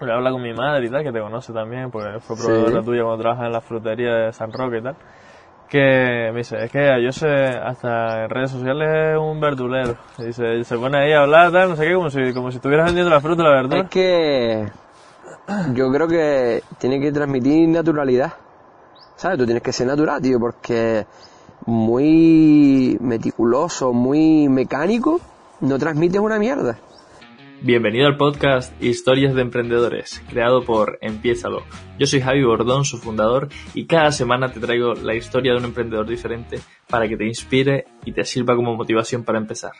Le habla con mi madre y tal, que te conoce también, porque fue proveedora tuya cuando trabajas en la frutería de San Roque y tal. Que me dice, es que yo sé, hasta en redes sociales es un verdulero. Y dice, se pone ahí a hablar, tal, no sé qué, como si, como si estuvieras vendiendo la fruta y la verdura. Es que yo creo que tiene que transmitir naturalidad. ¿Sabes? Tú tienes que ser natural, tío, porque muy meticuloso, muy mecánico, no transmites una mierda. Bienvenido al podcast Historias de Emprendedores, creado por Empiézalo. Yo soy Javi Bordón, su fundador, y cada semana te traigo la historia de un emprendedor diferente para que te inspire y te sirva como motivación para empezar.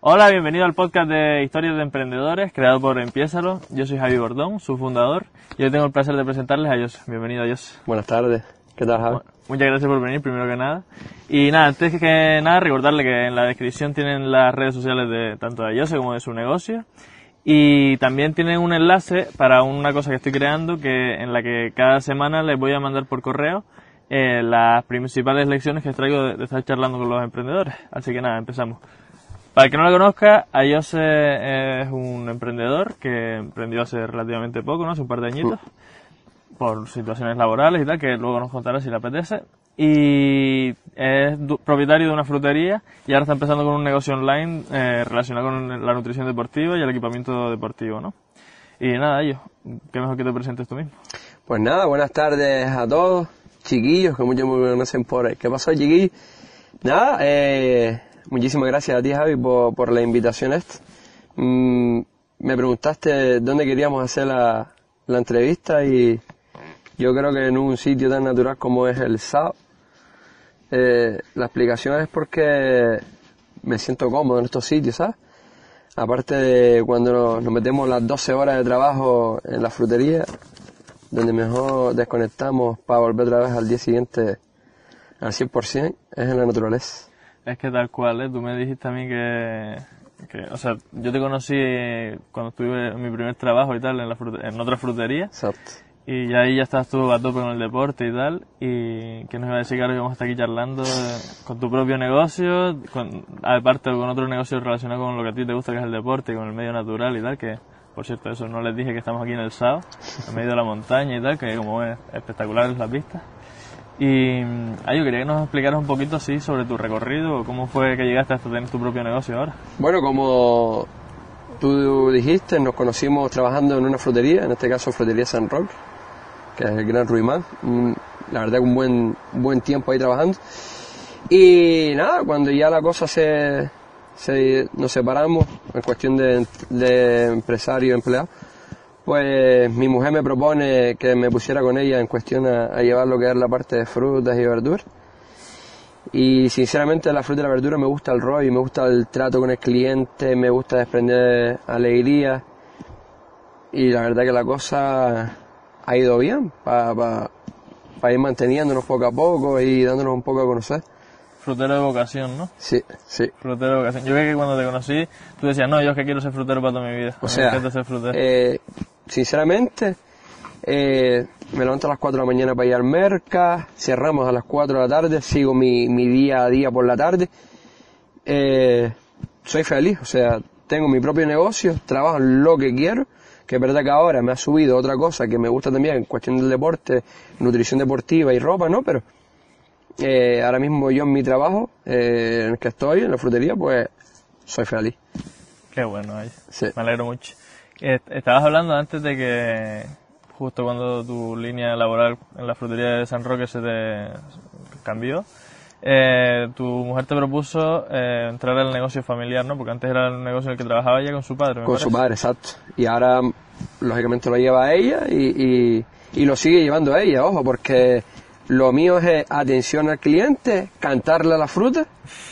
Hola, bienvenido al podcast de Historias de Emprendedores, creado por Empiézalo. Yo soy Javi Bordón, su fundador, y hoy tengo el placer de presentarles a ellos. Bienvenido a ellos. Buenas tardes. ¿Qué tal, Javi? muchas gracias por venir, primero que nada. Y nada, antes que nada, recordarle que en la descripción tienen las redes sociales de tanto de Jose como de su negocio. Y también tienen un enlace para una cosa que estoy creando, que en la que cada semana les voy a mandar por correo eh, las principales lecciones que traigo de, estar charlando con los emprendedores. Así que nada, empezamos. Para el que no lo conozca, Ayose es un emprendedor que emprendió hace relativamente poco, ¿no? Hace un par de añitos por situaciones laborales y tal, que luego nos contará si le apetece. Y es propietario de una frutería y ahora está empezando con un negocio online eh, relacionado con la nutrición deportiva y el equipamiento deportivo, ¿no? Y nada, ellos, qué mejor que te presentes tú mismo. Pues nada, buenas tardes a todos, chiquillos, que muchos me conocen por. ¿Qué pasó, chiquillos? Nada, eh, muchísimas gracias a ti, Javi, por, por la invitación esta. Mm, me preguntaste dónde queríamos hacer la, la entrevista y yo creo que en un sitio tan natural como es el SAO, eh, la explicación es porque me siento cómodo en estos sitios, ¿sabes? Aparte de cuando nos, metemos las 12 horas de trabajo en la frutería, donde mejor desconectamos para volver otra vez al día siguiente al 100%, es en la naturaleza. Es que tal cual, ¿eh? Tú me dijiste a mí que, que, o sea, yo te conocí cuando estuve en mi primer trabajo y tal, en, la en otra frutería. Exacto. Y ahí ya estás tú a tope con el deporte y tal. Y que nos iba a decir que ahora vamos a estar aquí charlando con tu propio negocio, con, aparte con otro negocio relacionado con lo que a ti te gusta, que es el deporte y con el medio natural y tal. Que, por cierto, eso no les dije que estamos aquí en el SAO, en medio de la montaña y tal, que como es espectacular es la pista. Y ah, yo quería que nos explicaras un poquito así sobre tu recorrido, cómo fue que llegaste hasta tener tu propio negocio ahora. Bueno, como tú dijiste, nos conocimos trabajando en una frutería, en este caso Frutería San Roque que es el Gran Ruimán. La verdad un buen, buen tiempo ahí trabajando. Y nada, cuando ya la cosa se, se nos separamos en cuestión de, de empresario empleado, pues mi mujer me propone que me pusiera con ella en cuestión a, llevar lo que es la parte de frutas y verduras. Y sinceramente la fruta y la verdura me gusta el rollo, me gusta el trato con el cliente, me gusta desprender alegría. Y la verdad que la cosa ha ido bien para ir manteniéndonos poco a poco y dándonos un poco a conocer. Frutero de vocación, ¿no? Sí, sí. Frutero de vocación. Yo creo que cuando te conocí, tú decías, no, yo es que quiero ser frutero para toda mi vida. O sea, ser frutero. Eh, sinceramente, eh, me levanto a las 4 de la mañana para ir al merca, cerramos a las 4 de la tarde, sigo mi, mi día a día por la tarde. Eh, soy feliz, o sea, tengo mi propio negocio, trabajo lo que quiero que es verdad que ahora me ha subido otra cosa que me gusta también en cuestión del deporte, nutrición deportiva y ropa, ¿no? Pero eh, ahora mismo yo en mi trabajo, eh, en el que estoy, en la frutería, pues soy feliz. Qué bueno, ahí. me alegro mucho. Estabas hablando antes de que justo cuando tu línea laboral en la frutería de San Roque se te cambió, eh, tu mujer te propuso eh, entrar al negocio familiar, ¿no? Porque antes era el negocio en el que trabajaba ella con su padre. con su padre, exacto. Y ahora, lógicamente, lo lleva a ella y, y, lo sigue llevando a ella, ojo, porque lo mío es atención al cliente, cantarle a la fruta,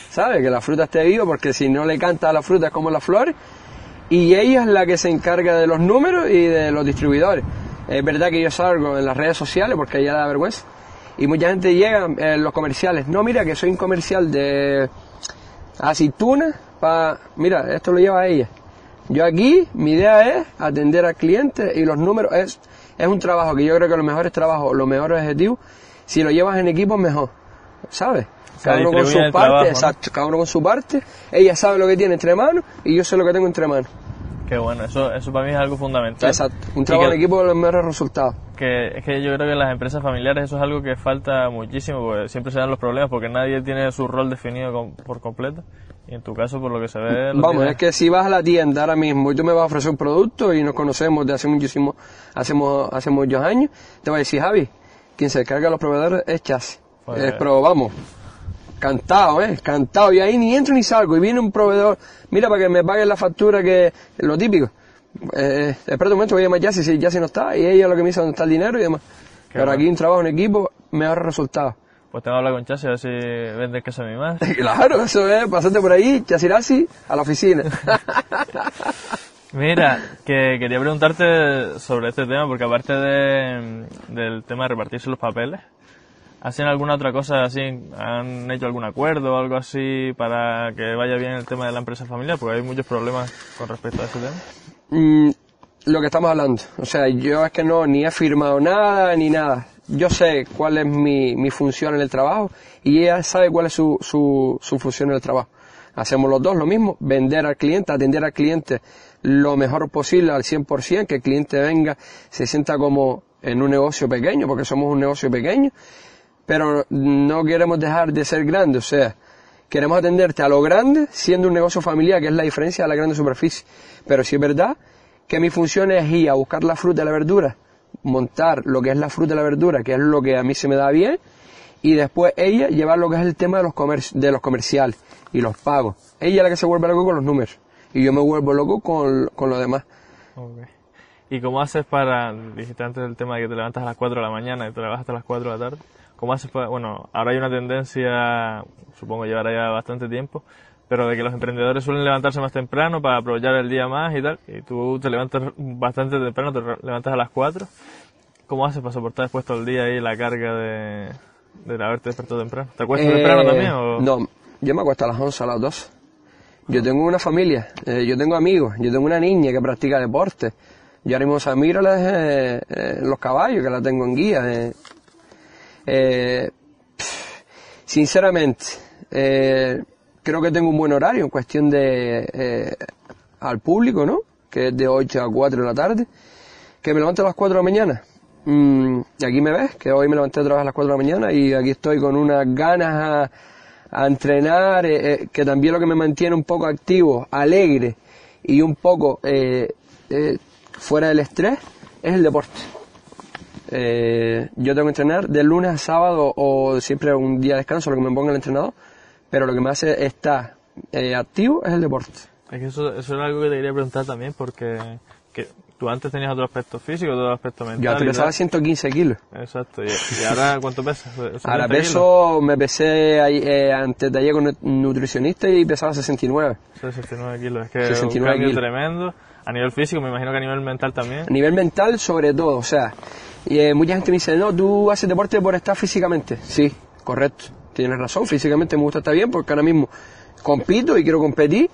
¿sabes? Que la fruta esté viva, porque si no le canta a la fruta es como las flores. Y ella es la que se encarga de los números y de los distribuidores. Es verdad que yo salgo en las redes sociales porque ella da vergüenza y mucha gente llega en eh, los comerciales, no, mira que soy un comercial de aceituna, para, mira, esto lo lleva ella. Yo aquí, mi idea es atender al cliente y los números es, es un trabajo que yo creo que los mejores trabajos, los mejores objetivos, si lo llevas en equipo mejor, ¿sabes? Cada uno con su parte, exacto, cada uno con su parte, ella sabe lo que tiene entre manos y yo sé lo que tengo entre manos. Qué bueno, eso, eso para mí es algo fundamental. Exacto. Un trabajo en equipo de los mejores resultados. Que, es que yo creo que en las empresas familiares eso es algo que falta muchísimo, porque siempre se dan los problemas, porque nadie tiene su rol definido con- por completo. Y en tu caso, por lo que se ve... Vamos, tienes. es que si vas a la tienda ahora mismo y tú me vas a ofrecer un producto y nos conocemos de hace muchísimo, hacemos, hace muchos años, te voy a decir, Javi, quien se carga de los proveedores es Chassis. Pues- Eh, pero vamos, cantado, ¿eh? Cantado. Y ahí ni entro ni salgo. Y viene un proveedor, mira, para que me paguen la factura, que lo típico. Eh, espera un momento, voy a llamar a si no está, y ella lo que me dice dónde está el dinero y demás. Pero bueno. aquí un trabajo en equipo me ahorra resultados. Pues tengo que hablar con Chasi a ver si vende queso de mi madre. Claro, eso es, pasate por ahí, Chasirasi, a la oficina. Mira, que quería preguntarte sobre este tema, porque aparte de, del tema de repartirse los papeles, ¿hacen alguna otra cosa así? ¿Han hecho algún acuerdo o algo así para que vaya bien el tema de la empresa familiar? Porque hay muchos problemas con respecto a ese tema. Mm, lo que estamos hablando. O sea, yo es que no, ni he firmado nada, ni nada. Yo sé cuál es mi, mi función en el trabajo y ella sabe cuál es su, su, su función en el trabajo. Hacemos los dos lo mismo, vender al cliente, atender al cliente lo mejor posible al 100%, que el cliente venga, se sienta como en un negocio pequeño, porque somos un negocio pequeño, pero no queremos dejar de ser grandes, o sea, queremos atenderte a lo grande siendo un negocio familiar, que es la diferencia de la grande superficie. Pero si es verdad que mi función es ir a buscar la fruta y la verdura, montar lo que es la fruta y la verdura, que es lo que a mí se me da bien, y después ella llevar lo que es el tema de los, comer- de los comerciales y los pagos. Ella es la que se vuelve loco con los números, y yo me vuelvo loco con, con lo demás. Ok. ¿Y cómo haces para, dijiste antes el tema de que te levantas a las 4 de la mañana y te levantas hasta las 4 de la tarde, ¿cómo haces para, bueno, ahora hay una tendencia, supongo llevará ya bastante tiempo, pero de que los emprendedores suelen levantarse más temprano para aprovechar el día más y tal, y tú te levantas bastante temprano, te levantas a las 4, ¿cómo haces para soportar después todo el día ahí la carga de, de haberte despertado temprano? ¿Te acuestas Eh, temprano también o...? No, yo me acuesto a las 11, a las 12. Yo tengo una familia, eh, yo tengo amigos, yo tengo una niña que practica deporte. Yo ahora mismo miro eh, eh, los caballos, que la tengo en guía. Eh. Sinceramente, eh, creo que tengo un buen horario en cuestión de eh, al público, ¿no? Que es de 8 a 4 de la tarde. Que me levanto a las 4 de la mañana. Mm, y aquí me ves, que hoy me levanté otra vez a las 4 de la mañana y aquí estoy con unas ganas a, a entrenar, eh, que también lo que me mantiene un poco activo, alegre y un poco fuera del estrés es el deporte. Eh, yo tengo que entrenar de lunes a sábado o siempre un día de descanso, lo que me ponga el entrenador, pero lo que me hace estar eh, activo es el deporte. Es que eso, eso era algo que te quería preguntar también, porque que tú antes tenías otro aspecto físico, otro aspecto mental. Yo antes pesaba tal. 115 kilos. Exacto. ¿Y, y ahora cuánto pesas? Ahora 70 kilos. peso, me pesé ahí, eh, antes de ayer con un nutricionista y pesaba 69. 69 kilos. Es que 69 un cambio kilos. tremendo. A nivel físico, me imagino que a nivel mental también. A nivel mental, sobre todo, o sea, y, eh, mucha gente me dice, no, tú haces deporte por estar físicamente. Sí, correcto, tienes razón, físicamente me gusta estar bien porque ahora mismo compito y quiero competir,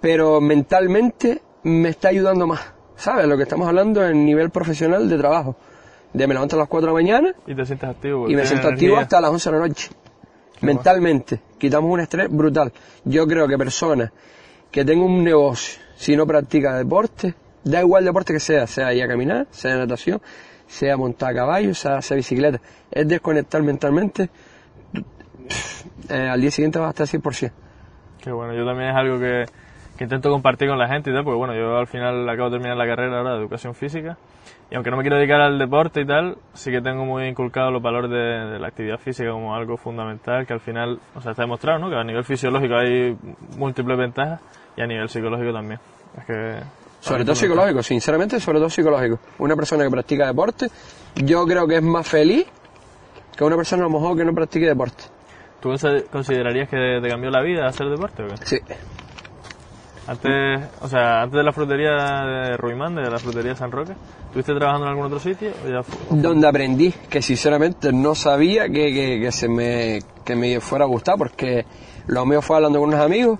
pero mentalmente me está ayudando más, ¿sabes? Lo que estamos hablando en nivel profesional de trabajo. De me levanto a las 4 de la mañana Y te sientes activo. y me siento activo hasta las 11 de la noche. Mentalmente, quitamos un estrés brutal. Yo creo que personas que tengan un negocio, si no practica deporte, da igual deporte que sea, sea ir a caminar, sea natación, sea montar a caballo, sea hacer bicicleta, es desconectar mentalmente, eh, al día siguiente va a estar 100%. Que bueno, yo también es algo que, que intento compartir con la gente y tal, porque bueno, yo al final acabo de terminar la carrera ahora de educación física y aunque no me quiero dedicar al deporte y tal, sí que tengo muy inculcado los valores de, de la actividad física como algo fundamental que al final, o sea, está demostrado, ¿no? Que a nivel fisiológico hay múltiples ventajas y a nivel psicológico también. Es que... Sobre todo psicológico, sinceramente, sobre todo psicológico. Una persona que practica deporte, yo creo que es más feliz que una persona a lo mejor que no practique deporte. ¿Tú considerarías que te cambió la vida hacer deporte o qué? Sí. Antes, o sea, antes de la frutería de Ruimán, de la frutería San Roque, ¿estuviste trabajando en algún otro sitio? o ya fu- donde aprendí que sinceramente no sabía que, que, que se me, que me fuera a gustar porque lo mío fue hablando con unos amigos.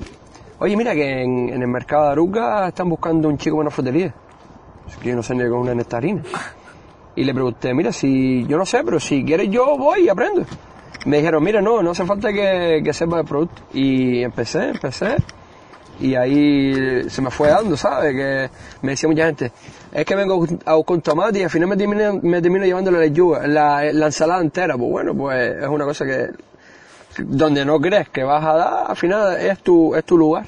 Oye, mira que en, el mercado de Aruca están buscando un chico para una frutería. Que yo no sé ni con una nectarina. Y le pregunté, mira, si yo no sé, pero si quieres yo voy y aprendo. Me dijeron, mira, no, no hace falta que, que sepas el producto. Y empecé, empecé. Y ahí se me fue dando, ¿sabes? Que me decía mucha gente, es que vengo a buscar un tomate y al final me termino, me termino llevando la la, la ensalada entera. Pues bueno, pues es una cosa que donde no crees que vas a dar, al final es tu, es tu lugar.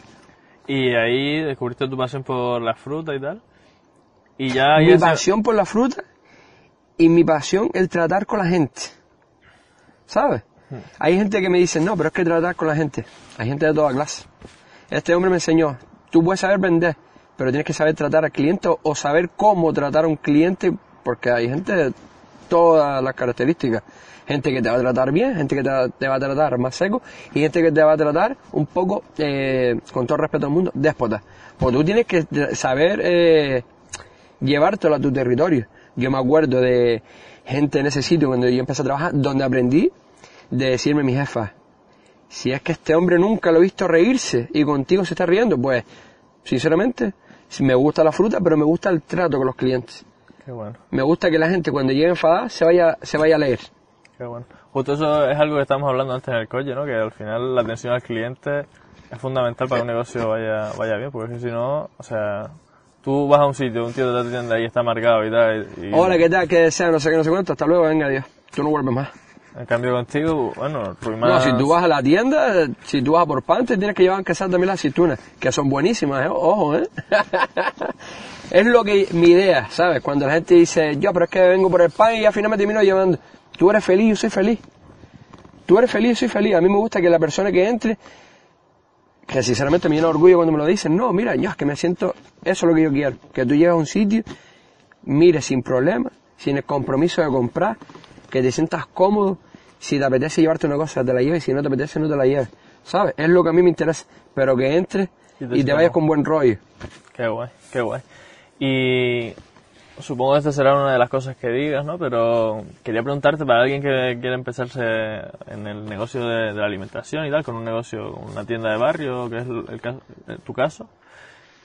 Y ahí descubriste tu pasión por la fruta y tal. Y ya... Mi ya pasión por la fruta y mi pasión el tratar con la gente. ¿Sabes? Hay gente que me dice, no, pero es que tratar con la gente. Hay gente de toda clase. Este hombre me enseñó, tú puedes saber vender, pero tienes que saber tratar al cliente o saber cómo tratar a un cliente, porque hay gente de todas las características. Gente que te va a tratar bien, gente que te va, te va a tratar más seco y gente que te va a tratar un poco, eh, con todo respeto al mundo, déspota. Porque tú tienes que saber eh, llevártelo a tu territorio. Yo me acuerdo de gente en ese sitio cuando yo empecé a trabajar, donde aprendí de decirme a mi jefa, si es que este hombre nunca lo he visto reírse y contigo se está riendo, pues, sinceramente, me gusta la fruta, pero me gusta el trato con los clientes. Qué bueno, Me gusta que la gente cuando llegue enfadada se vaya, se vaya a leer. Qué bueno. Justo eso es algo que estábamos hablando antes en el coche, ¿no? Que al final la atención al cliente es fundamental para que un negocio vaya, vaya bien, porque si no, o sea, tú vas a un sitio, un tío te atiende ahí, está marcado y tal, y, Hola, ¿qué tal? ¿Qué desea? No sé qué, no sé cuánto. Hasta luego, venga, Dios. Tú no vuelves más. en cambio contigo, bueno, Ruimán... No, si tú vas a la tienda, si tú vas a por pan, te tienes que llevar que sean también las aceitunas, que son buenísimas, ¿eh? ojo, ¿eh? es lo que mi idea, ¿sabes? Cuando la gente dice, yo, pero es que vengo por el pan y al final me termino llevando. Tú eres feliz, yo soy feliz. Tú eres feliz, yo soy feliz. A mí me gusta que la persona que entre, que sinceramente me llena de orgullo cuando me lo dicen, no, mira, yo es que me siento, eso es lo que yo quiero, que tú llegas a un sitio, mires sin problema, sin el compromiso de comprar, que te sientas cómodo, si te apetece llevarte una cosa, te la lleves, si no te apetece, no te la lleves. ¿Sabes? Es lo que a mí me interesa, pero que entres Y y te te, sientas vayas con buen rollo. Qué guay, qué guay. Y supongo que esta será una de las cosas que digas, ¿no? Pero quería preguntarte para alguien que quiere empezarse en el negocio de, la alimentación y tal, con un negocio, una tienda de barrio, que es el, eh, tu caso.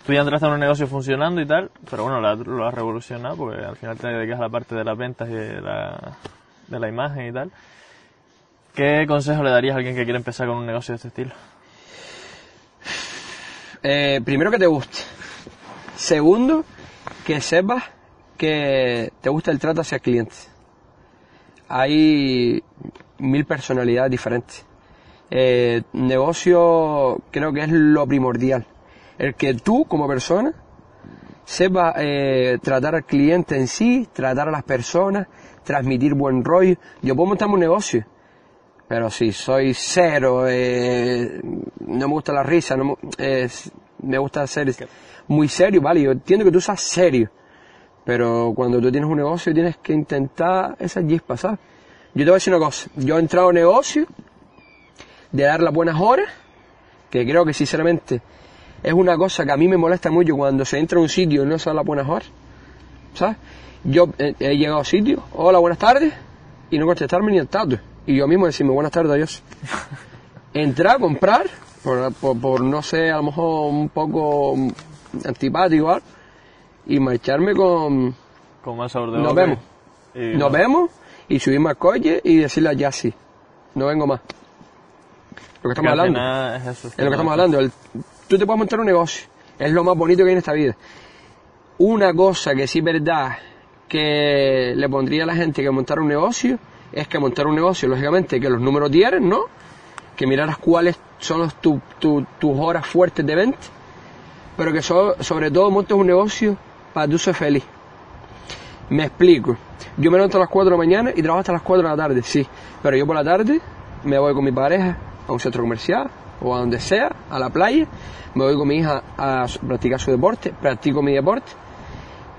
Tú ya entraste en un negocio funcionando y tal, pero bueno, lo has revolucionado porque al final te dedicas a la parte de las ventas y de la, de la imagen y tal. ¿Qué consejo le darías a alguien que quiere empezar con un negocio de este estilo? Eh, primero que te guste. Segundo, que sepas que te gusta el trato hacia el cliente. Hay mil personalidades diferentes. Eh, negocio creo que es lo primordial. El que tú como persona sepas eh, tratar al cliente en sí, tratar a las personas, transmitir buen rollo. Yo puedo montarme un negocio, pero si soy cero, eh, no me gusta la risa, no me, me gusta ser muy serio, vale, yo entiendo que tú seas serio, pero cuando tú tienes un negocio tienes que intentar esa chispa, ¿sabes? Yo te voy a decir una cosa, yo he entrado a negocio de dar las buenas horas, que creo que sinceramente es una cosa que a mí me molesta mucho cuando se entra a un sitio y no se dan las buenas horas, ¿sabes? Yo he llegado a sitios, hola, buenas tardes, y no contestarme ni el tato. Y yo mismo decirme buenas tardes, adiós. Entrar, comprar, por, por, por, no sé, a lo mejor un poco antipático, ¿vale? Y marcharme con Con más sabor de nos boca vemos. y- Nos vemos y subirme al coche y decirle ya sí, no vengo más. Lo que estamos hablando. es eso, Es lo que estamos hablando. el- tú te puedes montar un negocio. Es lo más bonito que hay en esta vida. Una cosa que sí es verdad que le pondría a la gente que montar un negocio es que montar un negocio, lógicamente, que los números diarios, ¿no? Que miraras cuáles son los, tu- tu- tus horas fuertes de venta, pero que so- sobre todo montes un negocio tú ser feliz. Me explico. Yo me levanto a las 4 de la mañana y trabajo hasta las 4 de la tarde, sí. Pero yo por la tarde me voy con mi pareja a un centro comercial o a donde sea, a la playa. Me voy con mi hija a practicar su deporte, practico mi deporte.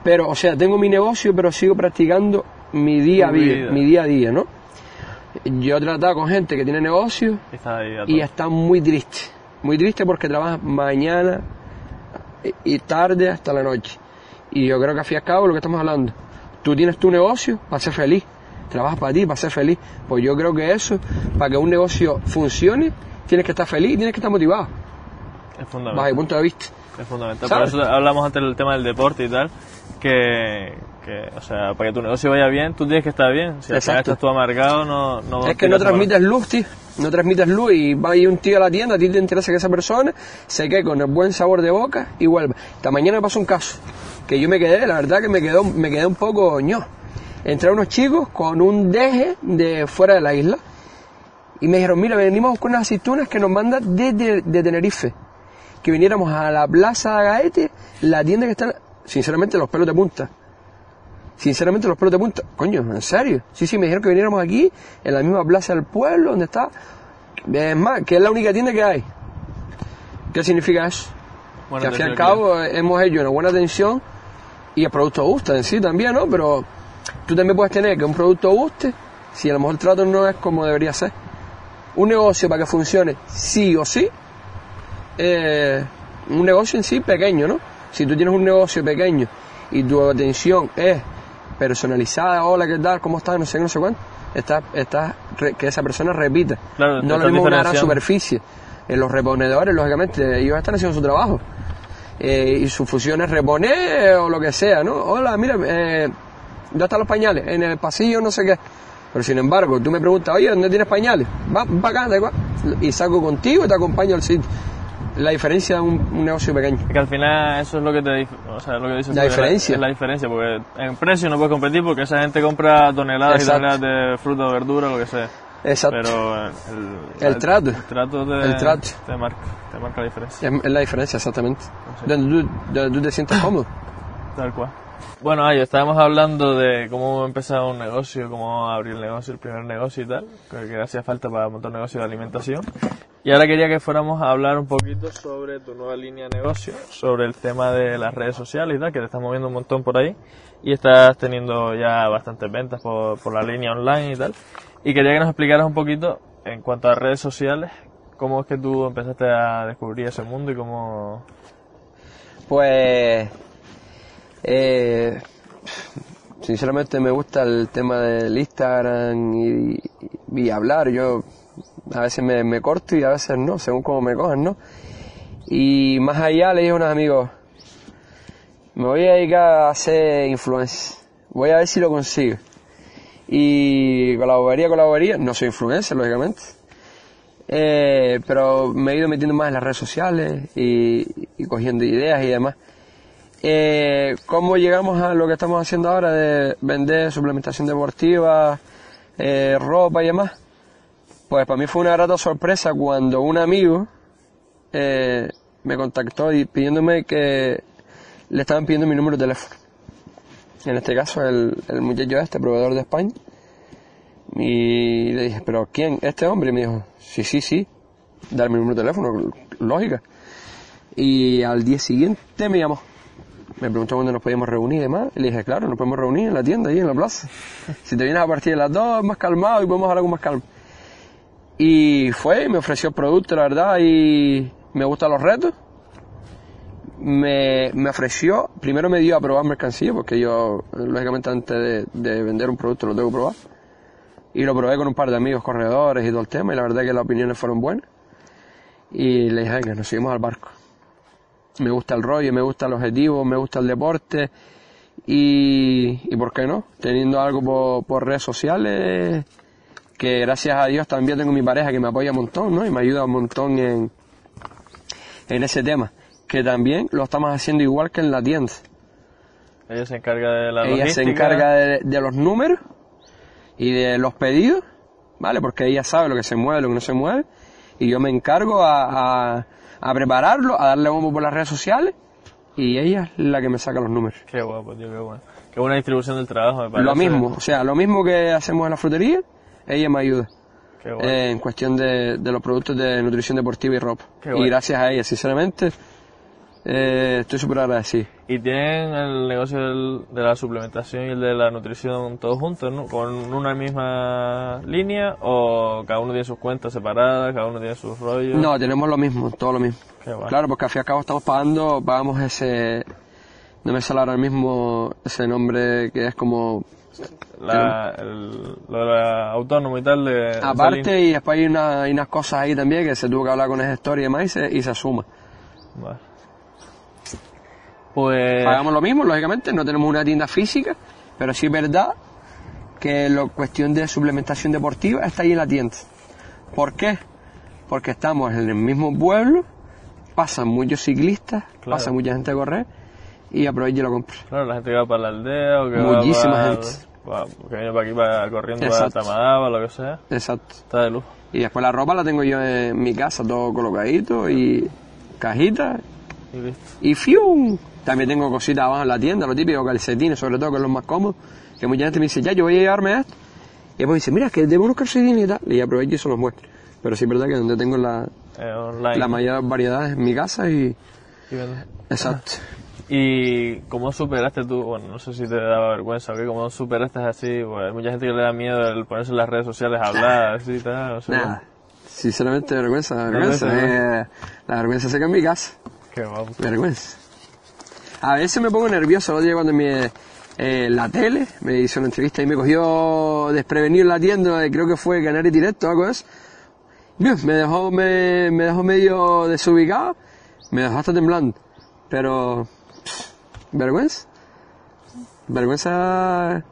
Pero, o sea, tengo mi negocio, pero sigo practicando mi día a día, vida. mi día a día, ¿no? Yo he tratado con gente que tiene negocio Y está a y muy triste. Muy triste porque trabaja mañana y tarde hasta la noche. Y yo creo que al fin y al cabo lo que estamos hablando. Tú tienes tu negocio para ser feliz. Trabajas para ti, para ser feliz. Pues yo creo que eso, para que un negocio funcione, tienes que estar feliz y tienes que estar motivado. Es Bajo mi fundamental. punto de vista. Es fundamental. ¿Sabes? Por eso hablamos antes del tema del deporte y tal, que, que, o sea, para que tu negocio vaya bien, tú tienes que estar bien. Si Exacto. estás tú amargado, no, no Es que no transmites luz, tío. No transmites luz y va a ir un tío a la tienda, a ti te interesa que esa persona se quede con el buen sabor de boca y vuelva. Esta mañana me pasó un caso que yo me quedé, la verdad que me quedó, me quedé un poco ño. Entraron unos chicos con un deje de fuera de la isla y me dijeron, mira, venimos a buscar unas aceitunas que nos mandan desde de Tenerife. Que viniéramos a la Plaza de Gaete, la tienda que está, sinceramente, los pelos de punta. Sinceramente, los pelos de punta. Coño, ¿en serio? Sí, sí, me dijeron que viniéramos aquí, en la misma plaza del pueblo, donde está. Es más, que es la única tienda que hay. ¿Qué significa eso? Bueno, que al fin y al cabo eh, hemos hecho una buena atención y el producto gusta en sí también, ¿no? Pero tú también puedes tener que un producto guste si a lo mejor el trato no es como debería ser. Un negocio para que funcione sí o sí, eh, un negocio en sí pequeño, ¿no? Si tú tienes un negocio pequeño y tu atención es personalizada, hola, ¿qué tal? ¿Cómo estás? No sé no sé cuánto. Estás, estás que esa persona repita. Claro, no lo mismo una gran superficie. En los reponedores, lógicamente, ellos están haciendo su trabajo. Eh, y su función es reponer o lo que sea, ¿no? Hola, mira, eh, ¿dónde están los pañales? En el pasillo, no sé qué. Pero sin embargo, tú me preguntas, oye, ¿dónde tienes pañales? Va, va acá, da igual. Y saco contigo y te acompaño al sitio. La diferencia de un, un negocio pequeño. Que al final eso es lo que te o sea, lo que dices La es diferencia. Es la diferencia, porque en precio no puedes competir porque esa gente compra toneladas Exacto. y toneladas de fruta o verdura, lo que sea. Exacto. Pero el, El trato. El trato te, El trato. te marca, te marca la diferencia. Es, la diferencia, exactamente. Donde tú, donde tú te sientes cómodo. Tal cual. Bueno, ahí estábamos hablando de cómo empezar un negocio, cómo abrir el negocio, el primer negocio y tal, que, hacía falta para montar un negocio de alimentación. Y ahora quería que fuéramos a hablar un poquito sobre tu nueva línea de negocio, sobre el tema de las redes sociales y tal, que te estás moviendo un montón por ahí y estás teniendo ya bastantes ventas por, por la línea online y tal. Y quería que nos explicaras un poquito en cuanto a redes sociales, cómo es que tú empezaste a descubrir ese mundo y cómo... Pues, eh, sinceramente me gusta el tema del Instagram y, hablar. Yo a veces me, corto y a veces no, según como me cojan, ¿no? Y más allá le dije a unos amigos, me voy a dedicar a hacer influencer. Voy a ver si lo consigo. Y colaboraría, colaboraría. No soy influencer, lógicamente. Eh, pero me he ido metiendo más en las redes sociales y cogiendo ideas y demás. Eh, ¿Cómo llegamos a lo que estamos haciendo ahora de vender suplementación deportiva, eh, ropa y demás? Pues para mí fue una grata sorpresa cuando un amigo eh, me contactó y pidiéndome que le estaban pidiendo mi número de teléfono. En este caso, el, el muchacho este, proveedor de España. Y le dije, ¿pero quién? ¿Este hombre? Y me dijo, sí, sí, sí, darme mi número de teléfono, lógica. Y al día siguiente me llamó. Me preguntó cuándo nos podíamos reunir y demás. Y le dije, claro, nos podemos reunir en la tienda, ahí en la plaza. Si te vienes a partir de las dos, más calmado y podemos hablar con más calma. Y fue, me ofreció el producto, la verdad, y me gustan los retos. Me, me ofreció, primero me dio a probar mercancía, porque yo, lógicamente, antes de, de vender un producto lo tengo que probar. Y lo probé con un par de amigos corredores y todo el tema, y la verdad que las opiniones fueron buenas. Y le dije, venga, nos subimos al barco. Me gusta el rollo, me gusta el objetivo, me gusta el deporte. Y, y ¿por qué no? Teniendo algo por, por redes sociales, que gracias a Dios también tengo mi pareja que me apoya un montón, ¿no? Y me ayuda un montón en, en ese tema. Que también lo estamos haciendo igual que en la tienda. Ella se encarga de la ella se encarga de, de los números y de los pedidos, ¿vale? Porque ella sabe lo que se mueve, lo que no se mueve. Y yo me encargo a, a, a prepararlo, a darle bombo por las redes sociales. Y ella es la que me saca los números. Qué guapo, tío, qué bueno. Qué buena distribución del trabajo, me parece. Lo mismo, o sea, lo mismo que hacemos en la frutería, ella me ayuda. Qué bueno. eh, en cuestión de, de los productos de nutrición deportiva y ropa. Qué y gracias a ella, sinceramente, eh, estoy súper agradecido. ¿Y tienen el negocio del- de la suplementación y el de la nutrición todos juntos, ¿no? ¿Con una misma línea o cada uno tiene sus cuentas separadas, cada uno tiene sus rollos? No, tenemos lo mismo, todo lo mismo. Claro, porque al fin y al cabo estamos pagando, pagamos ese, no me sale ahora mismo ese nombre que es como, La, el, lo de la autónomo y tal de... aparte y después hay, una- hay unas cosas ahí también que se tuvo que hablar con ese gestor y demás y se, y se suma. Vale. Pues... Pagamos lo mismo, lógicamente, no tenemos una tienda física, pero sí es verdad que la cuestión de suplementación deportiva está ahí en la tienda. ¿Por qué? Porque estamos en el mismo pueblo, pasan muchos ciclistas, Claro. pasa mucha gente a correr y aprovecha y lo compra. Claro, la gente que va para la aldea o que Muchísima va para, gente. que viene para aquí para corriendo Exacto. a Tamadaba, lo que sea. Exacto. Está de lujo. Y después la ropa la tengo yo en mi casa, todo colocadito y cajita Y listo. y fium. También tengo cositas abajo en la tienda, lo típico, calcetines, sobre todo que es lo más cómodo. Que mucha gente me dice, ya, yo voy a llevarme esto. Y después dice, mira, que debo unos calcetines y tal. Y aprovecho y se los muestro. Pero sí es verdad que donde tengo la, Eh, la mayor variedad es en mi casa y... Y. Exacto. ¿Y cómo superaste tú? Bueno, no sé si te daba vergüenza o qué, ¿cómo superaste así? Pues hay mucha gente que le da miedo el ponerse en las redes sociales a hablar, así y tal, no sé. Nada. Sinceramente, vergüenza, vergüenza. Vergüenza, eh, la vergüenza se queda en mi casa. Qué guapo. Vergüenza. A veces me pongo nervioso. Otro día cuando me, eh, la tele me hizo una entrevista y me cogió desprevenido en la tienda, eh, creo que fue Canary Directo o algo. Bien, me dejó, me, me dejó medio desubicado, me dejó hasta temblando. Pero, pff, vergüenza. Vergüenza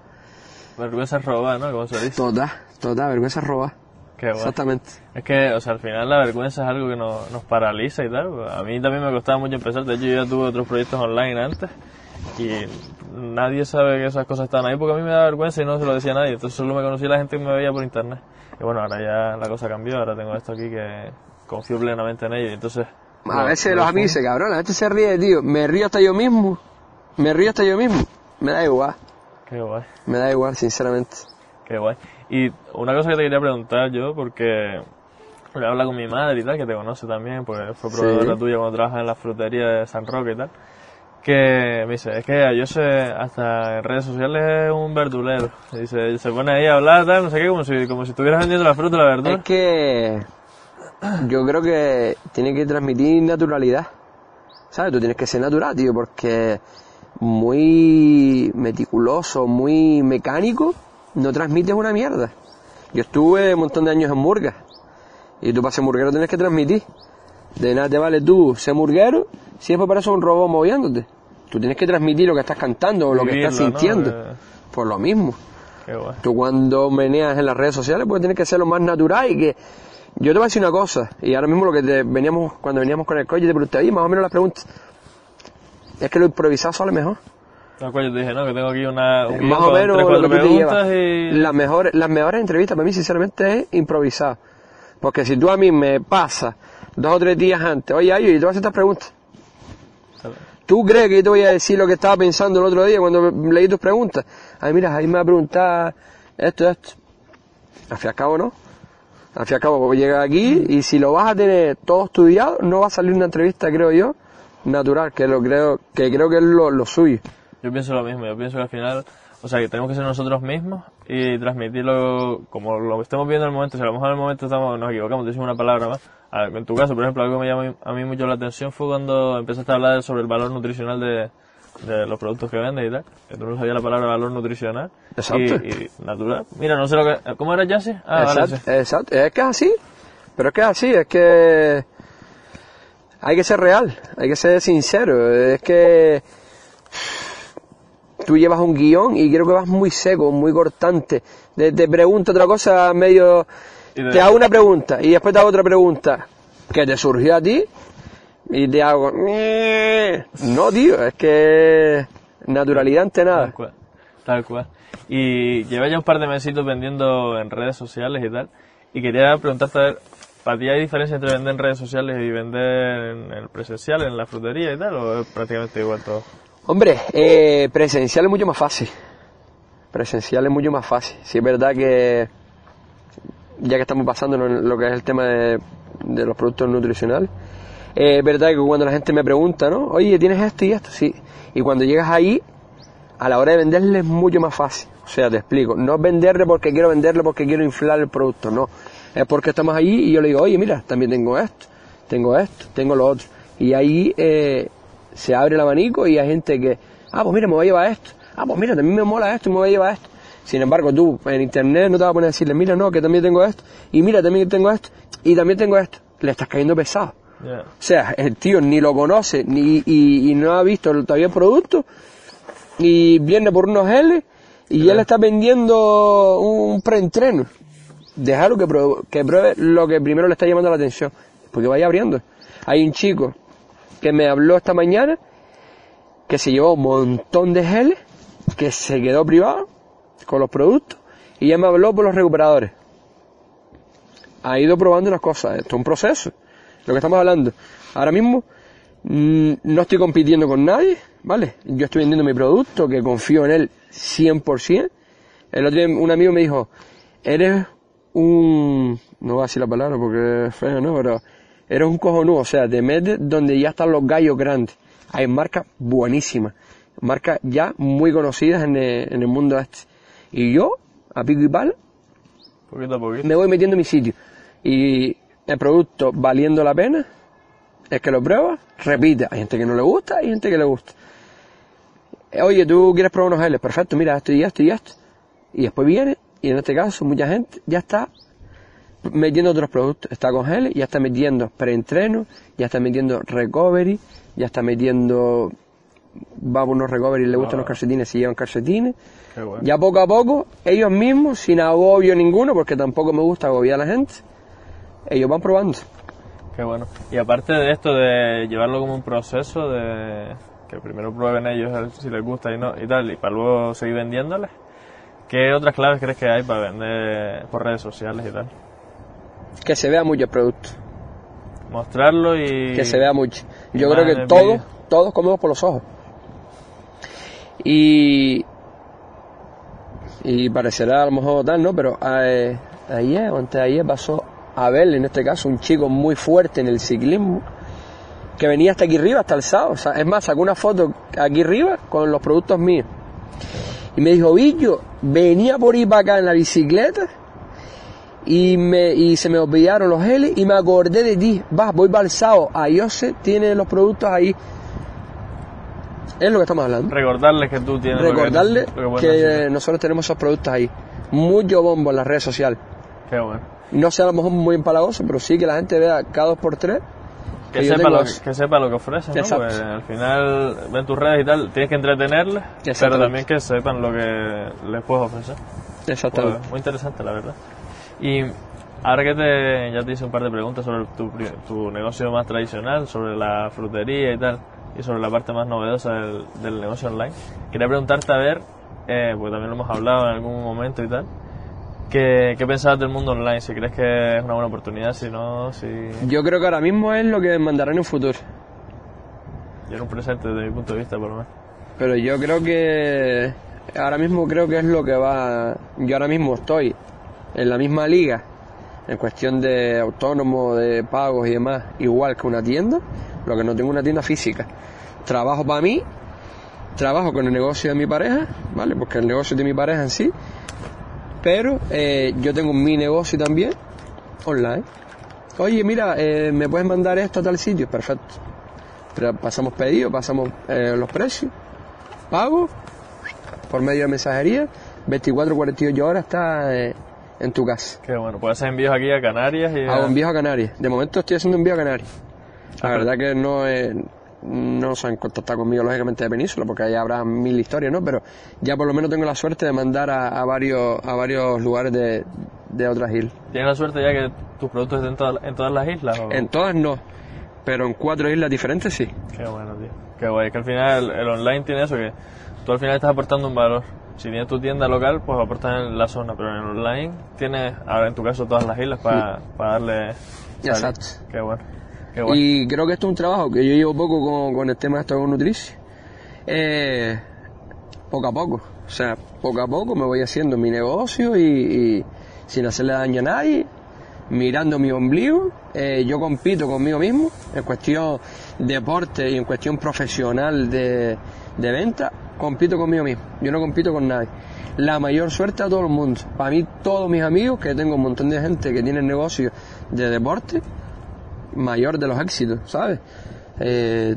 Vergüenza es robar, ¿no? Como se dice. total, total, vergüenza roba. Qué. Exactamente. Es que, o sea, al final la vergüenza es algo que nos, nos paraliza y tal. A mí también me costaba mucho empezar. De hecho, yo ya tuve otros proyectos online antes y nadie sabe que esas cosas están ahí porque a mí me da vergüenza y no se lo decía a nadie. Entonces solo me conocía la gente que me veía por internet. Y bueno, ahora ya la cosa cambió. Ahora tengo esto aquí que confío plenamente en ello. y Entonces. A veces lo los amigos dicen, cabrón, la gente se ríe, tío. Me río hasta yo mismo. Me río hasta yo mismo. Me da igual. Qué guay. Me da igual, sinceramente. Qué guay. Y una cosa que te quería preguntar yo, porque le habla con mi madre y tal, que te conoce también, porque fue proveedora Sí. tuya cuando trabajas en la frutería de San Roque y tal, que me dice, es que yo sé, hasta en redes sociales es un verdulero. Dice, se pone ahí a hablar, tal, no sé qué, como si, como si estuvieras vendiendo la fruta y la verdura. Es que yo creo que tiene que transmitir naturalidad. ¿Sabes? Tú tienes que ser natural, tío, porque muy meticuloso, muy mecánico, no transmites una mierda. Yo estuve un montón de años en Murga. Y tú para ser murguero tienes que transmitir. De nada te vale tú ser murguero si después pareces un robot moviéndote. Tú tienes que transmitir lo que estás cantando o lo que estás sintiendo. Eh, Por lo mismo. Qué. Tú cuando meneas en las redes sociales, pues tienes que ser lo más natural y que... Yo te voy a decir una cosa, y ahora mismo lo que te veníamos, cuando veníamos con el coche, te pregunté, oye, más o menos las preguntas. Es que lo improvisado sale mejor. Tal cual yo te dije, ¿no? Que tengo aquí una, un guion más o menos tres, lo cuatro que tú te preguntas llevas. y... Las mejores, las mejores entrevistas para mí, sinceramente, es improvisar. Porque si tú a mí me pasas dos o tres días antes, oye, ay, y te voy a hacer estas preguntas. ¿Tú crees que yo te voy a decir lo que estaba pensando el otro día cuando leí tus preguntas? Ay, mira, ahí me va a preguntar esto, esto. Al fin y al cabo, ¿no? Al fin y al cabo, llegas aquí y si lo vas a tener todo estudiado, no va a salir una entrevista, creo yo, natural, que lo creo, que creo que es lo, lo suyo. Yo pienso lo mismo, yo pienso que al final, o sea, que tenemos que ser nosotros mismos y transmitirlo como lo estemos viendo en el momento. Si a lo mejor en el momento estamos, nos equivocamos, decimos una palabra más. A en tu caso, por ejemplo, algo que me llamó a mí mucho la atención fue cuando empezaste a hablar sobre el valor nutricional de, de los productos que vendes y tal. Que tú no sabías la palabra valor nutricional. Exacto. Y, y natural. Mira, no sé lo que... ¿Cómo era Jesse? Ah, exacto, exacto. Es que es así. Pero es que es así, es que hay que ser real, hay que ser sincero. Es que tú llevas un guion y creo que vas muy seco, muy cortante. Te, te pregunto otra cosa medio... Te hago una pregunta y después te hago otra pregunta que te surgió a ti y te hago... No, tío, es que naturalidad ante nada. Tal cual, tal cual. Y lleva ya un par de mesitos vendiendo en redes sociales y tal. Y quería preguntarte, a ver, ¿para ti hay diferencia entre vender en redes sociales y vender en el presencial, en la frutería y tal? ¿O es prácticamente igual todo? Hombre, eh, presencial es mucho más fácil. Presencial es mucho más fácil. Sí es verdad que ya que estamos pasando lo que es el tema de, los productos nutricionales, eh, es verdad que cuando la gente me pregunta, ¿no? Oye, ¿tienes esto y esto? Sí. Y cuando llegas ahí, a la hora de venderle es mucho más fácil. O sea, te explico. No es venderle porque quiero venderle porque quiero inflar el producto, no. Es porque estamos allí y yo le digo, oye, mira, también tengo esto, tengo esto, tengo lo otro. Y ahí eh, se abre el abanico y hay gente que, ah, pues mira, me voy a llevar esto. Ah, pues mira, también me mola esto y me voy a llevar esto. Sin embargo, tú en internet no te vas a poner a decirle, mira, no, que también tengo esto. Y mira, también tengo esto. Y también tengo esto. Le estás cayendo pesado. O sea, el tío ni lo conoce ni, y, y no ha visto todavía el producto y viene por unos L y ya le está vendiendo un preentreno. Dejarlo que pruebe, que pruebe lo que primero le está llamando la atención, porque vaya abriendo. Hay un chico que me habló esta mañana que se llevó un montón de geles, que se quedó privado con los productos y ya me habló por los recuperadores. Ha ido probando las cosas, esto es un proceso, lo que estamos hablando. Ahora mismo mm, no estoy compitiendo con nadie, ¿vale? Yo estoy vendiendo mi producto, que confío en él 100%. El otro día un amigo me dijo, eres un... no voy a decir la palabra porque es feo, ¿no? Pero eres un cojonudo, o sea, te metes donde ya están los gallos grandes. Hay marcas buenísimas, marcas ya muy conocidas en el, en el mundo este. Y yo, a pico y pala, Poquito a poquito. me voy metiendo en mi sitio. Y el producto valiendo la pena, es que lo prueba, repite. Hay gente que no le gusta, hay gente que le gusta. Oye, tú quieres probar unos geles, perfecto, mira esto y esto y esto. Y después viene, y en este caso mucha gente ya está metiendo otros productos. Está con geles, ya está metiendo preentreno, ya está metiendo recovery, ya está metiendo, va por unos recovery, le gustan los calcetines, si llevan calcetines. Qué bueno. Ya poco a poco, ellos mismos, sin agobio ninguno, porque tampoco me gusta agobiar a la gente, ellos van probando. Qué bueno. Y aparte de esto de llevarlo como un proceso de que primero prueben ellos a ver si les gusta y no y tal y para luego seguir vendiéndoles, ¿qué otras claves crees que hay para vender por redes sociales y tal? Que se vea mucho el producto, Mostrarlo y que se vea mucho. Yo creo que todos, todos comemos por los ojos. Y, y parecerá a lo mejor tal, ¿no? Pero eh, ayer antes de ayer pasó a ver, en este caso, un chico muy fuerte en el ciclismo, que venía hasta aquí arriba, hasta el sábado. O sea, es más, sacó una foto aquí arriba con los productos míos. Y me dijo, Villo, venía por ir para acá en la bicicleta y, me, y se me olvidaron los geles y me acordé de ti. Va, voy sábado. A Yose tiene los productos ahí. Es lo que estamos hablando. recordarles que tú tienes lo que- lo que nosotros tenemos esos productos ahí. Mucho bombo en las redes sociales. Qué bueno. No sea a lo mejor muy empalagoso, pero sí que la gente vea cada dos por tres. Que, que sepa lo, que sepa lo que ofreces, ¿no? Porque al final ven tus redes y tal, tienes que entretenerles, pero también que sepan lo que les puedes ofrecer. Exactamente. Pues, muy interesante, la verdad. Y ahora que te, ya te hice un par de preguntas sobre tu, tu negocio más tradicional, sobre la frutería y tal, y sobre la parte más novedosa del, del negocio online, quería preguntarte a ver, eh, porque también lo hemos hablado en algún momento y tal, ¿qué, qué pensabas del mundo online? Si crees que es una buena oportunidad, si no, si... Yo creo que ahora mismo es lo que mandará en un futuro. Yo en un presente desde mi punto de vista, por lo menos. Pero yo creo que ahora mismo creo que es lo que va. Yo ahora mismo estoy en la misma liga en cuestión de autónomo, de pagos y demás, igual que una tienda, lo que no tengo una tienda física. Trabajo para mí, trabajo con el negocio de mi pareja, ¿vale? Porque el negocio de mi pareja en sí, pero eh, yo tengo mi negocio también online. Oye, mira, eh, ¿me puedes mandar esto a tal sitio? Perfecto. Pero pasamos pedido, pasamos eh, los precios, pago por medio de mensajería, 24 48 horas está en tu casa. Qué bueno, puedes hacer envíos aquí a Canarias y... Hago envíos a Canarias. De momento estoy haciendo envío a Canarias. La verdad que no eh, no se han contactado conmigo lógicamente de Península porque ahí habrá mil historias, ¿no? Pero ya por lo menos tengo la suerte de mandar a, a varios a varios lugares de, de otras islas. ¿Tienes la suerte ya que tus productos estén en todas- en todas las islas? o- En todas no, pero en cuatro islas diferentes sí. Qué bueno, tío. Qué guay. Que al final el, el online tiene eso, que tú al final estás aportando un valor. Si tienes tu tienda local, pues aportas en la zona, pero en el online tienes, ahora en tu caso, todas las islas para, para darle... Exacto. Qué bueno. Qué bueno. Y creo que esto es un trabajo que yo llevo poco con, con el tema de esto con Nutrici. Eh, poco a poco. O sea, poco a poco me voy haciendo mi negocio y, y sin hacerle daño a nadie, mirando mi ombligo. Eh, yo compito conmigo mismo en cuestión deporte y en cuestión profesional de, de venta. Compito conmigo mismo. Yo no compito con nadie. La mayor suerte a todo el mundo. Para mí, todos mis amigos, que tengo un montón de gente que tienen negocios de deporte, mayor de los éxitos, ¿sabes? Eh,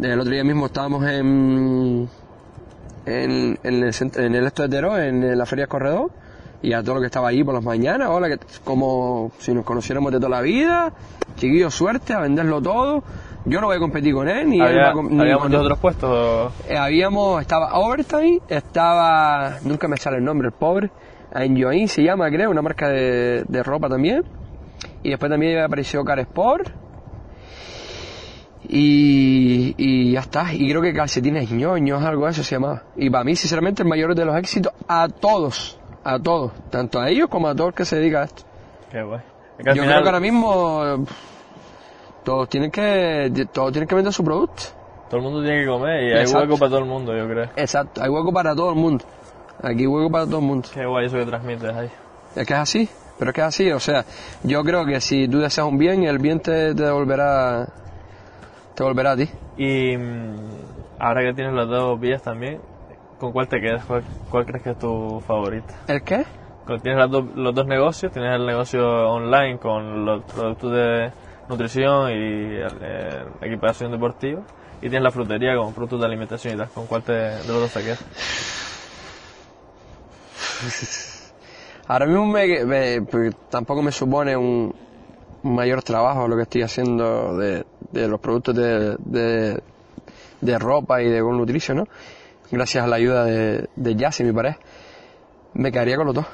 el otro día mismo estábamos en, en, el, centro- en el de Teró, en la Feria Corredor, y a todo lo que estaba allí por las mañanas, hola, que, como si nos conociéramos de toda la vida, chiquillo, suerte, a venderlo todo. Yo no voy a competir con él, ni él Había, va a com- ni había con- muchos otros puestos. Eh, habíamos, estaba Overtime, estaba, nunca me sale el nombre, el pobre, Enjoy se llama, creo, una marca de, de ropa también. Y después también apareció Car Sport. Y, y ya está. Y creo que calcetines ñoños, algo de eso se llamaba. Y para mí, sinceramente, el mayor de los éxitos a todos, a todos, tanto a ellos como a todo el que se dedica a esto. Qué guay. Es que al Yo final- creo que ahora mismo todos tienen que, todos tienen que vender su producto. Todo el mundo tiene que comer y hay Exacto. hueco para todo el mundo, yo creo. Exacto, hay hueco para todo el mundo. Aquí hay hueco para todo el mundo. Qué guay eso que transmites ahí. Es que es así, pero es que es así. O sea, yo creo que si tú deseas un bien, el bien te, te devolverá, te volverá a ti. Y mm, ahora que tienes las dos vías también, ¿con cuál te quedas? ¿Cuál, cuál crees que es tu favorita? ¿El qué? Tienes las dos- los dos negocios, tienes el negocio online con los productos de nutrición y eh, equipación deportiva, y tienes la frutería con productos de alimentación y tal. ¿Con cuál te, de los dos te quedas? Ahora mismo me, me- pues, tampoco me supone un, un mayor trabajo lo que estoy haciendo de, de los productos de, de, de ropa y de Gold Nutrition, ¿no? Gracias a la ayuda de, de Yassi, mi pareja. Me quedaría con los dos.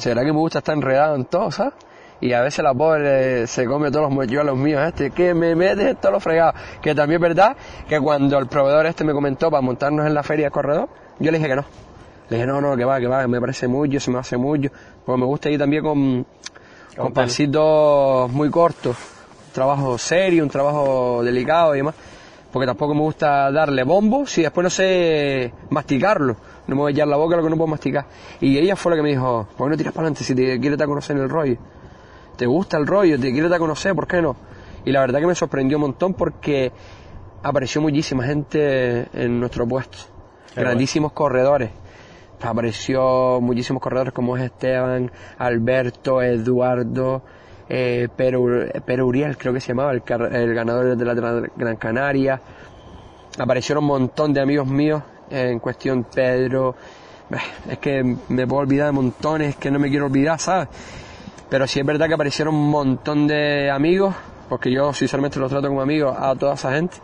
Será que me gusta estar enredado en todo, ¿sabes? Y a veces la pobre se come todos los mochuelos míos, este, que me metes todos los fregados. Que también es verdad que cuando el proveedor este me comentó para montarnos en la feria de corredor, yo le dije que no. Le dije, no, no, que va, que va, me parece mucho, se me hace mucho. Porque me gusta ir también con, con pasitos muy cortos. Un trabajo serio, un trabajo delicado y demás. Porque tampoco me gusta darle bombo si después no sé masticarlo. No me voy a echar la boca lo que no puedo masticar. Y ella fue la que me dijo, ¿por qué no tiras para adelante si te quieres a conocer el rollo? ¿Te gusta el rollo? ¿Te quieres dar a conocer? ¿Por qué no? Y la verdad que me sorprendió un montón porque apareció muchísima gente en nuestro puesto. Qué Grandísimos corredores. Apareció muchísimos corredores como es Esteban, Alberto, Eduardo, eh, Pero, Pero Uriel, creo que se llamaba, el, el ganador de la Gran Canaria. Aparecieron un montón de amigos míos, en cuestión Pedro. Es que me puedo olvidar de montones que no me quiero olvidar, ¿sabes? Pero sí es verdad que aparecieron un montón de amigos, porque yo sinceramente los trato como amigos a toda esa gente.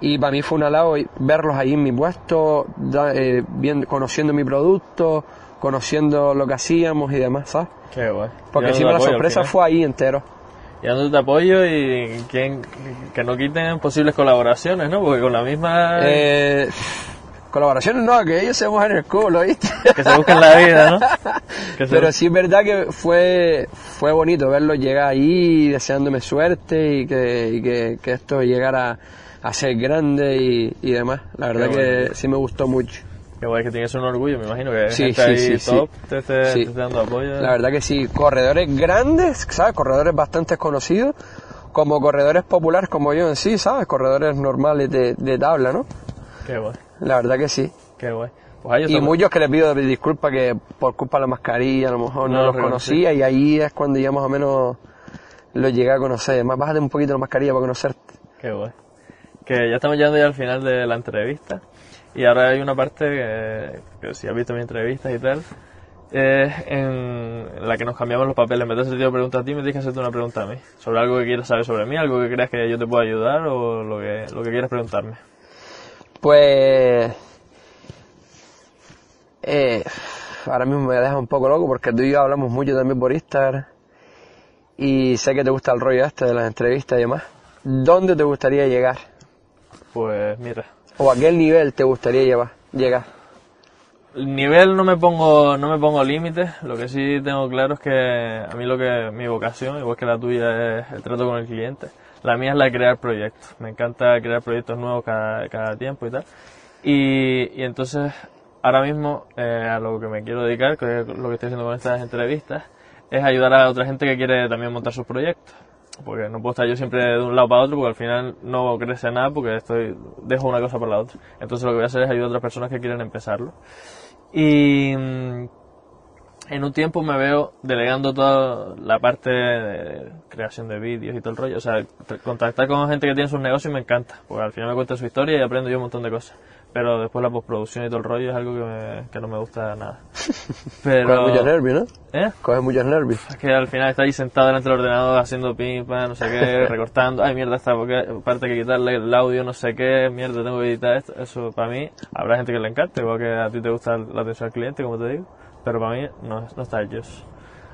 Y para mí fue un halago verlos ahí en mi puesto, da- eh, conociendo mi producto, conociendo lo que hacíamos y demás, ¿sabes? Qué guay. Porque encima la sorpresa fue ahí entero. Y dándote apoyo y que, que no quiten posibles colaboraciones, ¿no? Porque con la misma... Eh, colaboraciones no, que ellos se mojan el culo, ¿viste? Que se busquen la vida, ¿no? Que se- Pero sí es verdad que fue, fue bonito verlos llegar ahí deseándome suerte y que, y que, que esto llegara a ser grande y, y demás. La verdad que bueno. sí me gustó mucho. Qué guay que tienes un orgullo, me imagino que Sí, gente sí, ahí sí, top te te dando apoyo. La verdad que sí, corredores grandes, ¿sabes? Corredores bastante conocidos, como corredores populares como yo en sí, ¿sabes? Corredores normales de, de tabla, ¿no? Qué guay, La verdad que sí. qué guay. Pues Y muchos que les pido disculpas que por culpa de la mascarilla a lo mejor no, No los conocía y ahí es cuando ya más o menos los llegué a conocer. Más bájate un poquito la mascarilla para conocerte. Qué guay. Que ya estamos llegando ya al final de la entrevista. Y ahora hay una parte que, que si has visto mis entrevistas y tal, es en la que nos cambiamos los papeles. En vez de hacerte yo pregunta a ti, me tienes que hacerte una pregunta a mí. Sobre algo que quieras saber sobre mí, algo que creas que yo te pueda ayudar o lo que, lo que quieras preguntarme. Pues... eh, ahora mismo me deja un poco loco porque tú y yo hablamos mucho también por Instagram y sé que te gusta el rollo este de las entrevistas y demás. ¿Dónde te gustaría llegar? Pues mira, ¿O a qué nivel te gustaría llevar, llegar? El nivel no me pongo no me pongo límites, lo que sí tengo claro es que a mí lo que mi vocación, igual que la tuya es el trato con el cliente, la mía es la de crear proyectos. Me encanta crear proyectos nuevos cada, cada tiempo y tal. Y, y entonces ahora mismo eh, a lo que me quiero dedicar, que es lo que estoy haciendo con estas entrevistas, es ayudar a otra gente que quiere también montar sus proyectos. Porque no puedo estar yo siempre de un lado para otro porque al final no crece nada porque estoy dejo una cosa por la otra. Entonces lo que voy a hacer es ayudar a otras personas que quieren empezarlo. Y mm, en un tiempo me veo delegando toda la parte de creación de vídeos y todo el rollo. O sea, contactar con gente que tiene sus negocios me encanta, porque al final me cuenta su historia y aprendo yo un montón de cosas. pero después la postproducción y todo el rollo es algo que, me- que no me gusta nada. Pero, Coge muchos nervios, ¿no? ¿eh? Coge muchos nervios. Es que al final está ahí sentado delante del ordenador haciendo pimpa, no sé qué, recortando, ay mierda, esta porque- parte que quitarle el audio, no sé qué, mierda, tengo que editar esto. Eso para mí, habrá gente que le encante, igual que a ti te gusta la atención al cliente, como te digo, pero para mí no, no está hecho eso.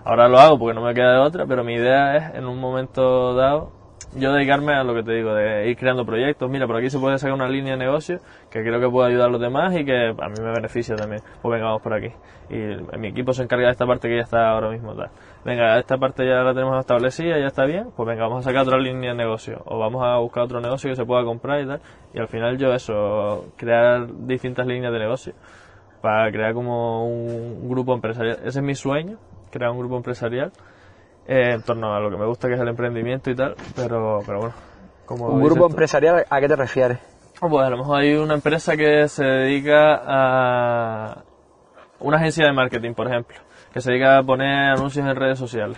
Ahora lo hago porque no me queda de otra, pero mi idea es en un momento dado yo dedicarme a lo que te digo, de ir creando proyectos. Mira, por aquí se puede sacar una línea de negocio que creo que puede ayudar a los demás y que a mí me beneficia también. Pues venga, vamos por aquí. Y mi equipo se encarga de esta parte que ya está ahora mismo. Tal. Venga, esta parte ya la tenemos establecida, ya está bien. Pues venga, vamos a sacar otra línea de negocio. O vamos a buscar otro negocio que se pueda comprar y tal. Y al final yo eso, crear distintas líneas de negocio para crear como un grupo empresarial. Ese es mi sueño, crear un grupo empresarial eh, en torno a lo que me gusta que es el emprendimiento y tal, pero, pero bueno. Como Un grupo tú- empresarial, ¿a qué te refieres? pues a lo mejor hay una empresa que se dedica a una agencia de marketing, por ejemplo, que se dedica a poner anuncios en redes sociales.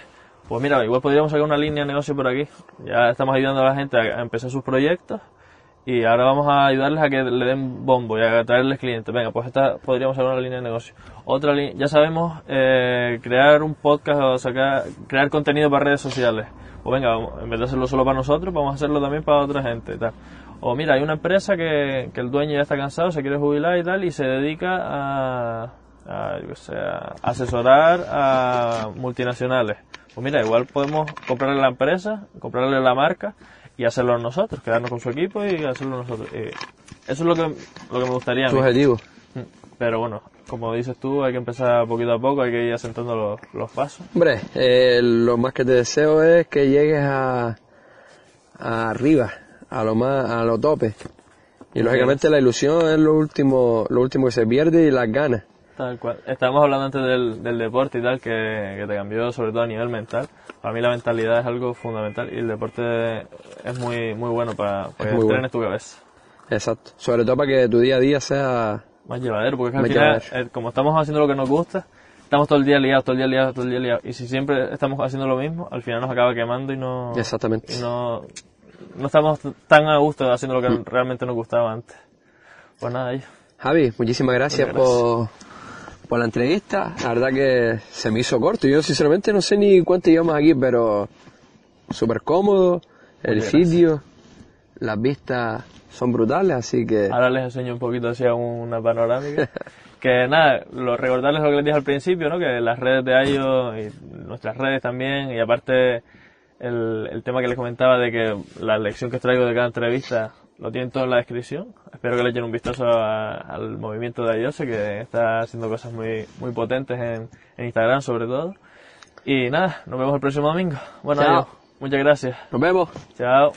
Pues mira, igual podríamos sacar una línea de negocio por aquí. Ya estamos ayudando a la gente a empezar sus proyectos y ahora vamos a ayudarles a que le den bombo y a traerles clientes. Venga, pues esta podríamos sacar una línea de negocio. Otra línea, ya sabemos eh, crear un podcast o sacar, crear contenido para redes sociales. Pues venga, en vez de hacerlo solo para nosotros, vamos a hacerlo también para otra gente tal. O mira, hay una empresa que, que el dueño ya está cansado, se quiere jubilar y tal, y se dedica a, a, yo sé, a asesorar a multinacionales. Pues mira, igual podemos comprarle la empresa, comprarle la marca y hacerlo nosotros, quedarnos con su equipo y hacerlo nosotros. Y eso es lo que, lo que me gustaría Tu objetivo. Pero bueno, como dices tú, hay que empezar poquito a poco, hay que ir asentando los, los pasos. Hombre, eh, lo más que te deseo es que llegues a, a arriba, a lo más, a lo tope. Y lógicamente la ilusión es lo último, lo último que se pierde y las ganas. Tal cual. Estábamos hablando antes del, del deporte y tal, que, que te cambió sobre todo a nivel mental. Para mí la mentalidad es algo fundamental y el deporte es muy, muy bueno para, para que entrenes tu cabeza. Exacto. Sobre todo para que tu día a día sea Más llevadero, porque es que al final, llevadero. eh, como estamos haciendo lo que nos gusta, estamos todo el día liados, todo el día liados, todo el día liados. Y si siempre estamos haciendo lo mismo, al final nos acaba quemando y no, Exactamente. y no, no estamos tan a gusto haciendo lo que realmente nos gustaba antes. Pues nada, ahí. Javi, muchísimas gracias, gracias. Por, por la entrevista. La verdad que se me hizo corto. Yo sinceramente no sé ni cuánto llevamos aquí, pero súper cómodo. El Muchas sitio, las vistas son brutales, así que Ahora les enseño un poquito hacia una panorámica. que nada, lo, recordarles lo que les dije al principio, ¿no? Que las redes de IO y nuestras redes también, y aparte el, el tema que les comentaba de que la lección que traigo de cada entrevista lo tienen todo en la descripción. Espero que le echen un vistazo a- al movimiento de iOS, que está haciendo cosas muy, muy potentes en, en Instagram sobre todo. Y nada, nos vemos el próximo domingo. Bueno, Chao. adiós. Muchas gracias. nos vemos. Chao.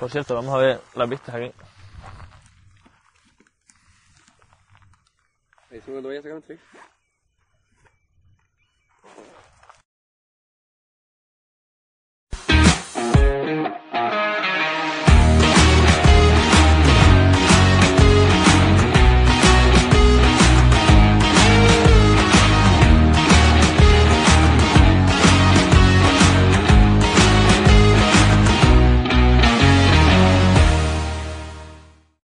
Por cierto, vamos a ver las vistas aquí. ¿Te voy a sacar